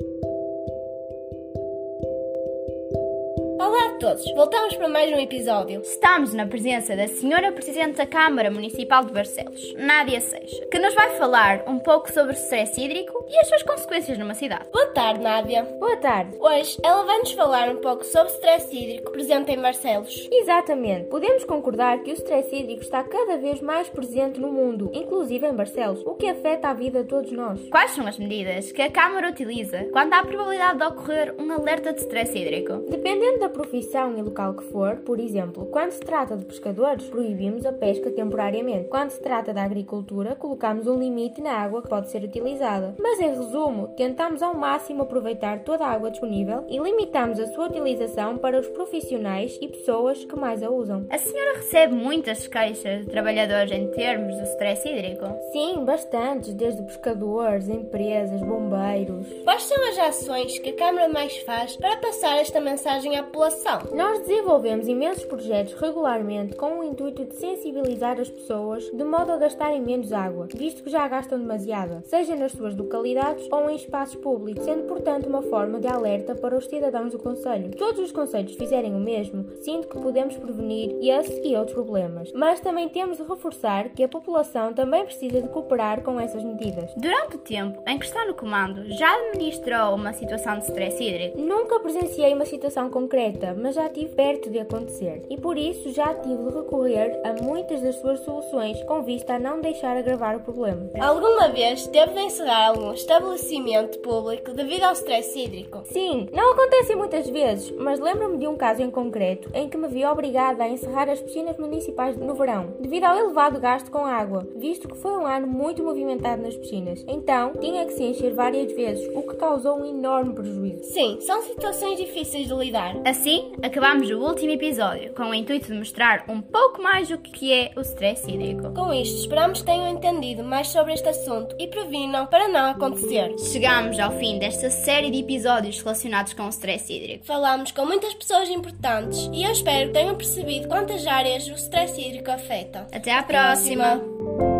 Thank you. Olá a todos, voltamos para mais um episódio. Estamos na presença da Senhora Presidente da Câmara Municipal de Barcelos, Nádia Seixas, que nos vai falar um pouco sobre o stress hídrico e as suas consequências numa cidade. Boa tarde, Nádia. Boa tarde. Hoje ela vai nos falar um pouco sobre o stress hídrico presente em Barcelos. Exatamente. Podemos concordar que o stress hídrico está cada vez mais presente no mundo, inclusive em Barcelos, o que afeta a vida de todos nós. Quais são as medidas que a Câmara utiliza quando há a probabilidade de ocorrer um alerta de stress hídrico? Dependendo da profissão e local que for, por exemplo, quando se trata de pescadores, proibimos a pesca temporariamente. Quando se trata da agricultura, colocamos um limite na água que pode ser utilizada. Mas em resumo, tentamos ao máximo aproveitar toda a água disponível e limitamos a sua utilização para os profissionais e pessoas que mais a usam. A senhora recebe muitas queixas de trabalhadores em termos do stress hídrico? Sim, bastantes, desde pescadores, empresas, bombeiros. Quais são as ações que a Câmara mais faz para passar esta mensagem à população? Nós desenvolvemos imensos projetos regularmente com o intuito de sensibilizar as pessoas de modo a gastarem menos água, visto que já gastam demasiada, seja nas suas localidades ou em espaços públicos, sendo portanto uma forma de alerta para os cidadãos do Conselho. Todos os conselhos fizerem o mesmo, sinto que podemos prevenir esse e outros problemas. Mas também temos de reforçar que a população também precisa de cooperar com essas medidas. Durante o tempo em que está no comando, já administrou uma situação de stress hídrico? Nunca presenciei uma situação concreta mas já estive perto de acontecer e por isso já tive de recorrer a muitas das suas soluções com vista a não deixar agravar o problema. Alguma vez teve de encerrar algum estabelecimento público devido ao stress hídrico? Sim, não acontece muitas vezes, mas lembro-me de um caso em concreto em que me vi obrigada a encerrar as piscinas municipais no verão, devido ao elevado gasto com água, visto que foi um ano muito movimentado nas piscinas. Então, tinha que se encher várias vezes, o que causou um enorme prejuízo. Sim, são situações difíceis de lidar. Assim, acabamos o último episódio com o intuito de mostrar um pouco mais o que é o stress hídrico. Com isto, esperamos que tenham entendido mais sobre este assunto e previnam para não acontecer. Chegamos ao fim desta série de episódios relacionados com o stress hídrico. Falamos com muitas pessoas importantes e eu espero que tenham percebido quantas áreas o stress hídrico afeta. Até à próxima.